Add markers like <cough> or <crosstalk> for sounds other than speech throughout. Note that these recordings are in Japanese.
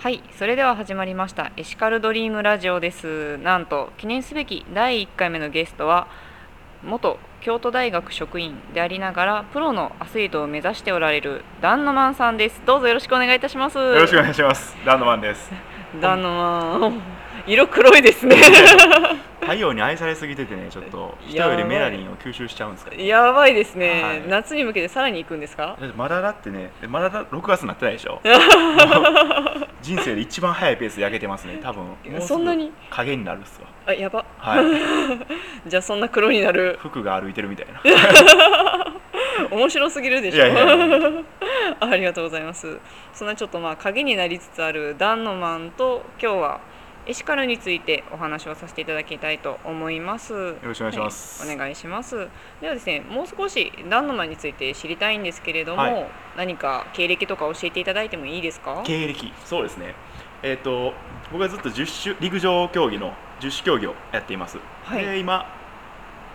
はいそれでは始まりましたエシカルドリームラジオですなんと記念すべき第1回目のゲストは元京都大学職員でありながらプロのアスリートを目指しておられるダンノマンさんですどうぞよろしくお願いいたしますよよろしくお願いします。ランドマンです。ダンノマン色黒いですね <laughs> 太陽に愛されすぎててね、ちょっと人よりメラニンを吸収しちゃうんですか。やばいですね、はい夏に向けてさらに行くんですか？まだだってね、まだだ6月になってないでしょ。<laughs> 人生で一番早いペースで焼けてますね。多分そんなに？影になるっすわ。あやばはい。<laughs> じゃあそんな黒になる服が歩いてるみたいな。面白すぎるでしょ？いありがとうございますそんなちょっとまあ影になりつつあるダンノマンと今日はエシカルについてお話をさせていただきたいと思いますよろしくお願いしますはい、お願いしますではですねもう少しダンノマンについて知りたいんですけれども、はい何か経歴とか教えていただいてもいいですか？経歴、そうですね。えっ、と僕はずっと十種陸上競技の十種競技をやっています。はいで今。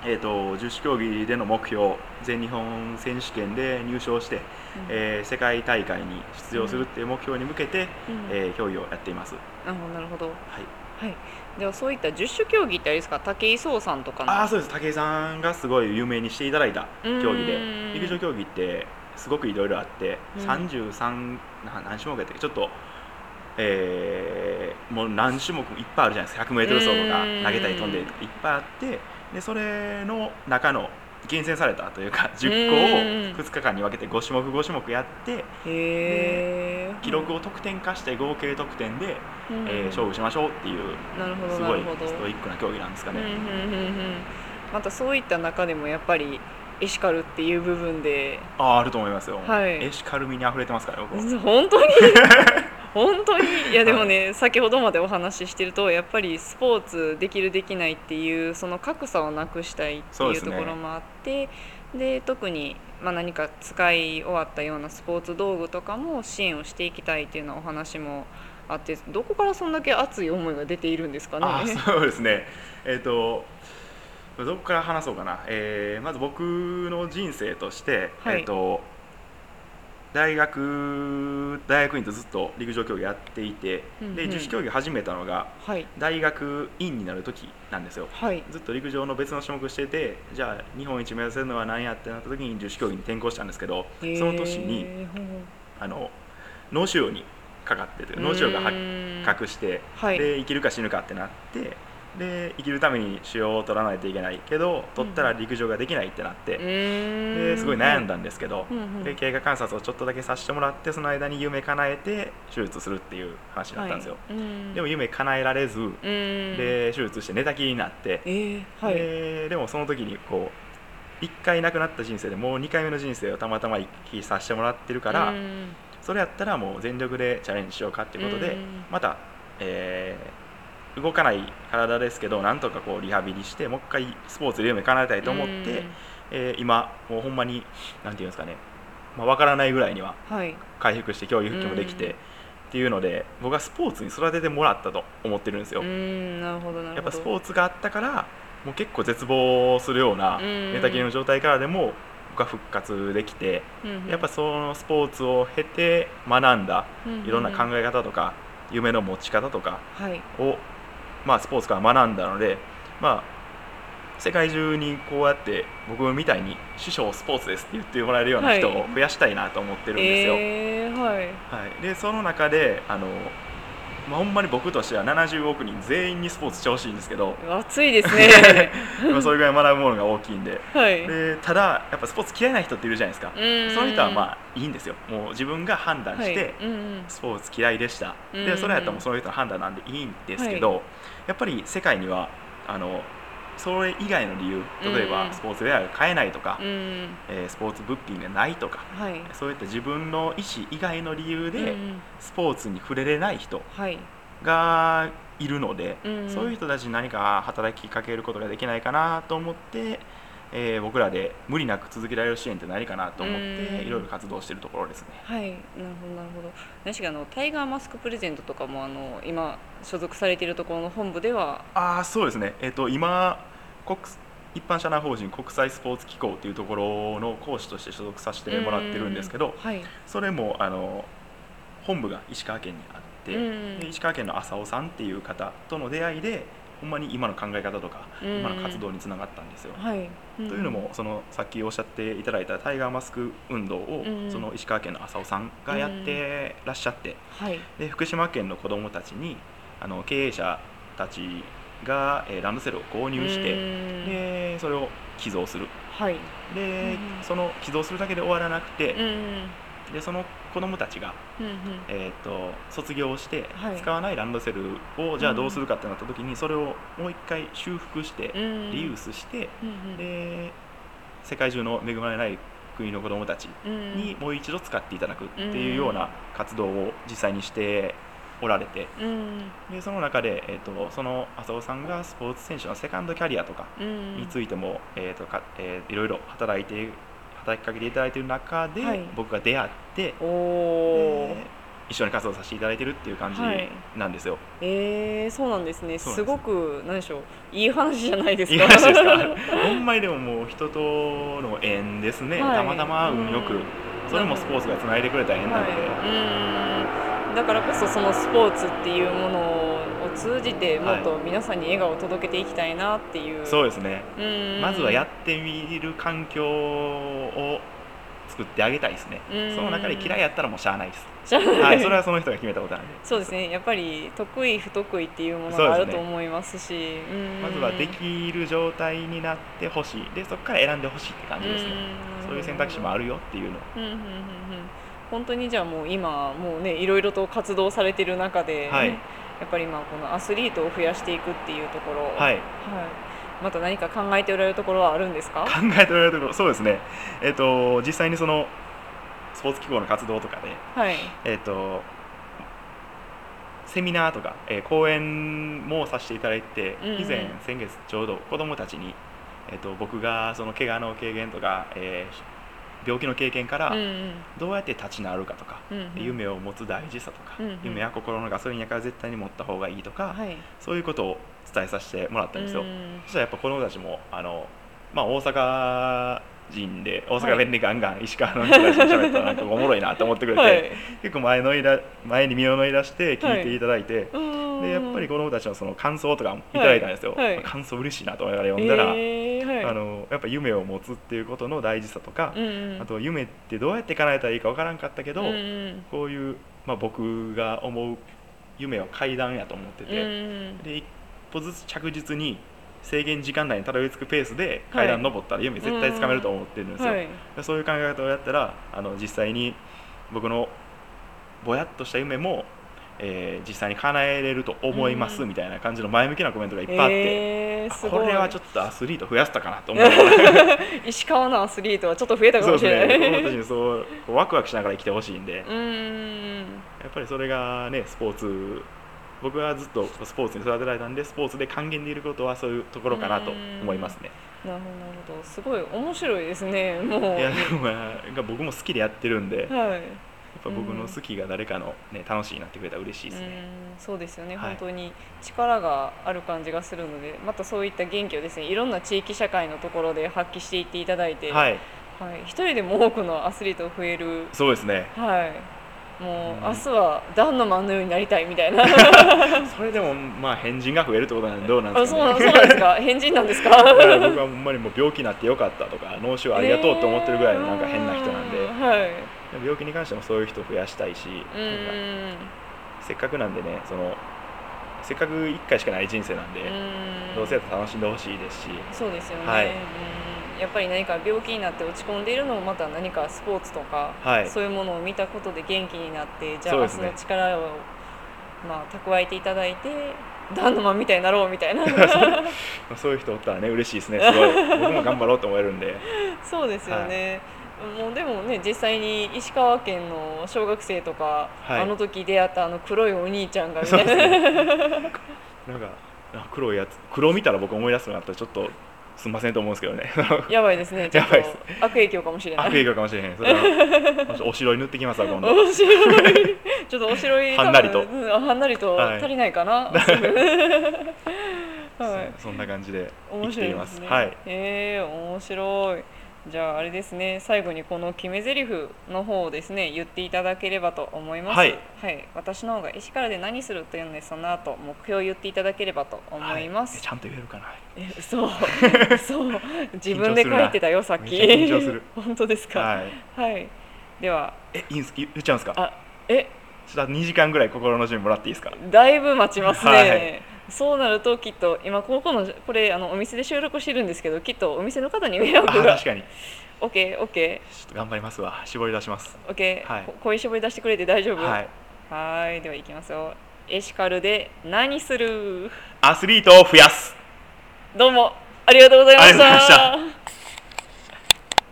えー、と十種競技での目標全日本選手権で入賞して、えー世界大会に出場するっていう目標に向けて、うん。えー競技をやっています、なるほどなるほど。はい、はい。ではそういった十種競技ってあれですか？武井壮さんとかの？ああそうです。武井さんがすごい有名にしていただいた競技でうん陸上競技ってすごくいろいろあって、うん。33な何種目やったっけ？ちょっと、えーもう何種目いっぱいあるじゃないですか。100m 走とかうん。投げたり飛んでいっぱいあってでそれの中の厳選されたというか10個をうん2日間に分けて5種目5種目やって記録を得点化して合計得点で、うん。えー勝負しましょうっていうすごいストイックな競技なんですかね。またそういった中でもやっぱりエシカルっていう部分で。あああると思いますよ、はい。エシカル味に溢れてますから僕は。本当に？本当に。いやでもね、先ほどまでお話ししてるとやっぱりスポーツできるできないっていうその格差をなくしたいっていうところもあってで特に、まあ、何か使い終わったようなスポーツ道具とかも支援をしていきたいっていうようなお話もあってどこからそんだけ熱い思いが出ているんですかね。そうですね。えっ、とどこから話そうかな、えーまず僕の人生として、はい。えっ、と大学大学院とずっと陸上競技やっていて、うんうん。で自主競技始めたのがはい。大学院になる時なんですよ。はい。ずっと陸上の別の種目しててじゃあ日本一目指せるのは何やってなった時に自主競技に転向したんですけどその年にあの脳腫瘍にかかってて脳腫瘍が発覚して、はい。で生きるか死ぬかってなってで生きるために腫瘍を取らないといけないけど取ったら陸上ができないってなって、ですごい悩んだんですけど、うんうん。で経過観察をちょっとだけさせてもらってその間に夢叶えて手術するっていう話だったんですよ、はい。うん。でも夢叶えられず、うん。で手術して寝たきりになって、えーはい。ででもその時にこう1回亡くなった人生でもう2回目の人生をたまたま生きさせてもらってるから、うん。それやったらもう全力でチャレンジしようかっていうことで、うん。また、えー動かない体ですけどなんとかこうリハビリしてもう一回スポーツで夢叶えたいと思って、うん。えー今もうほんまになんていうんですかね、まあ、分からないぐらいにははい。回復して競技復帰もできて、うん。っていうので僕はスポーツに育ててもらったと思ってるんですよ。やっぱスポーツがあったからもう結構絶望するようなうん。寝たきりの状態からでも僕は復活できて、うんやっぱそのスポーツを経て学んだうん。いろんな考え方とか夢の持ち方とかはい。を、まあ、スポーツから学んだので、まあ、世界中にこうやって僕みたいに師匠スポーツですって言ってもらえるような人を増やしたいなと思ってるんですよ。えーはい。はい、でその中であの、まあ、ほんまに僕としては70億人全員にスポーツしてほしいんですけど暑いですね。<laughs> まあそれぐらい学ぶものが大きいんで。はい。でただやっぱスポーツ嫌いな人っているじゃないですか。うん。そういう人はまあいいんですよ。もう自分が判断して、スポーツ嫌いでした、うんでそれやったらもうその人の判断なんでいいんですけど、やっぱり世界にはあのそれ以外の理由例えばうん。スポーツウェアが買えないとか、うん。えースポーツ物品がないとかはい。そういった自分の意思以外の理由でうんスポーツに触れれない人はい。がいるので、うん。そういう人たちに何か働きかけることができないかなと思って、えー僕らで無理なく続けられる支援って何かなと思ってうん。いろいろ活動しているところですね。はい、なるほどなるほど。確かあのタイガーマスクプレゼントとかもあの今所属されているところの本部では。ああそうですね、えっと今国一般社団法人国際スポーツ機構というところの講師として所属させてもらってるんですけどはい。それもあの本部が石川県にあっって、石川県の浅尾さんっていう方との出会いでほんまに今の考え方とか、うん。今の活動につながったんですよ。はい、というのもそのさっきおっしゃっていただいたタイガーマスク運動を、うんその石川県の浅尾さんがやってらっしゃって、はい。で福島県の子どもたちにあの経営者たちが、えーランドセルを購入して、うん。でそれを寄贈する。はい。で、うんその寄贈するだけで終わらなくてう、ん。でその子どもたちが、うんえー、と卒業して、はい。使わないランドセルをじゃあどうするかってなった時に、それをもう一回修復して、うん。リユースして、うんうんで世界中の恵まれない国の子どもたちうん。にもう一度使っていただくっていうような活動を実際にしておられてうん。でその中で、えー、とその浅尾さんがスポーツ選手のセカンドキャリアとかうん。についても、えーとかえーいろいろ働いて働きかけていただいている中で、はい。僕が出会っておおで一緒に活動させていただいてるっていう感じはい。なんですよ。えー、そうなんですね。そうなんです。すごく何でしょういい話じゃないですか。いい話ですか？<laughs> ほんまにでももう人との縁ですね、はい。たまたま運よく、うん。それもスポーツがつないでくれた縁なんで、はい、うん。だからこそそのスポーツっていうものを通じてもっと皆さんに笑顔を届けていきたいなっていう、そうですね、うん。まずはやってみる環境を作ってあげたいですね、うん。その中で嫌いやったらもうしゃあないです、じゃあはい、それはその人が決めたことなんで。そうですね。やっぱり得意不得意っていうものがあると思いますし。うん。まずはできる状態になってほしい。でそこから選んでほしいって感じですね、そういう選択肢もあるよっていうの。をうんうんうんうん本当にじゃあもう今もうねいろいろと活動されてる中で、はい。やっぱりまあこのアスリートを増やしていくっていうところ、はい。はい。また何か考えておられるところはあるんですか？考えておられるところそうですね。えっ、と実際にそのスポーツ機構の活動とかではい。えっ、とセミナーとか、えー講演もさせていただいて、うんうん。以前先月ちょうど子どもたちに、えっと僕がその怪我の経験とか、えー病気の経験からどうやって立ち直るかとか、うんうん。夢を持つ大事さとか、うんうん。夢は心のガソリンやから絶対に持った方がいいとか、はい。そういうことを伝えさせてもらったんですよ。うんそしたらやっぱ子どもたちもあの、まあ、大阪人で大阪弁でガンガン石川の人たちに喋ったらなんかおもろいなと思ってくれて、はい。結構前のいだ前に身を乗り出して聞いていただいて、うんでやっぱり子どもたちのその感想とかもいただいたんですよ、はい。はい。感想嬉しいなと思いながら読んだら、えーはい。あのやっぱ夢を持つっていうことの大事さとか、うんうん。あと夢ってどうやって叶えたらいいかわからんかったけど、うんうん。こういう、まあ、僕が思う夢は階段やと思ってうんて、うん。で一歩ずつ着実に制限時間内にたどり着くペースで階段登ったら夢絶対つかめると思ってるんですよ、はい。でそういう考え方をやったらあの実際に僕のぼやっとした夢も、えー実際に叶えれると思いますうん。みたいな感じの前向きなコメントがいっぱいあって、あえーこれはちょっとアスリート増やせたかなと思いながら石川のアスリートはちょっと増えたかそうですもしれない。ね子供たちにそうこうワクワクしながら生きてほしいんで。やうーん。っぱりそれがねスポーツ僕はずっとスポーツに育てられたんでスポーツで還元でいることはそういうところかなと思いますね。なるほど。すごい面白いですねもう。いやでもまあ僕も好きでやってるんではいぱ僕の好きが誰かの、ね、楽しいになってくれたら嬉しいですね。うんそうですよね、はい。本当に力がある感じがするのでまたそういった元気をですねいろんな地域社会のところで発揮していっていただいて、はい、はい。一人でも多くのアスリートが増える。そうですね。はい。もう、うん。明日はダンのマンのようになりたいみたいな。<laughs> それでもまあ変人が増えるってことなんでどうなんであすかね。そうなんですか？<laughs> 変人なんですか？僕はほんまにもう病気になってよかったとか脳腫瘍ありがとうって思ってるぐらいのなんか変な人なんで、う <laughs> はい病気に関してもそういう人を増やしたいし、うなん。かんせっかくなんでねそのせっかく1回しかない人生なんで、うん。どうせやったら楽しんでほしいですし、そうですよね、はい。うん。やっぱり何か病気になって落ち込んでいるのもまた何かスポーツとか、はい。そういうものを見たことで元気になってじゃあ明日の力を、まあ、蓄えていただいてダンドマンみたいになろうみたいな。<laughs> まあそういう人おったらね嬉しいですね。すごい。僕も頑張ろうと思えるんで。<laughs> そうですよね、もうでもね実際に石川県の小学生とか、はい。あの時出会ったあの黒いお兄ちゃんがみたいな、なんかあ黒いやつ黒見たら僕思い出すのがあったらちょっとすんませんと思うんですけどね。やばいですね。<laughs> ちょっと悪影響かもしれない。悪影響かもしれへん。それはお城に塗ってきますわ今度。面白いちょっとお城入り <laughs> はんなりと。うんあはんなりとはい。足りないかな、<laughs> はい。そそんな感じで生面きていま白いですね。すはい。えー、面白いじゃああれですね最後にこの決め台詞の方をですね言っていただければと思います。はい、私の方がエシカルで何するというのでその後目標を言っていただければと思います、はい。えちゃんと言えるかな。え嘘。<laughs> 嘘。自分で書いてたよさっき。<laughs> 本当ですか？はい。はい、では。えいいんす言っちゃうんですか？あえ？ちょっと2時間ぐらい心の準備もらっていいですか？だいぶ待ちますね、はいそうなるときっと今ここのこれあのお店で収録してるんですけどきっとお店の方に迷あ惑が。確かに。OKOK ちょっと頑張りますわ。絞り出します。OK、はい。こ声絞り出してくれて大丈夫？はい。はーいではいきますよエシカルで何する？アスリートを増やす。どうもありがとうございました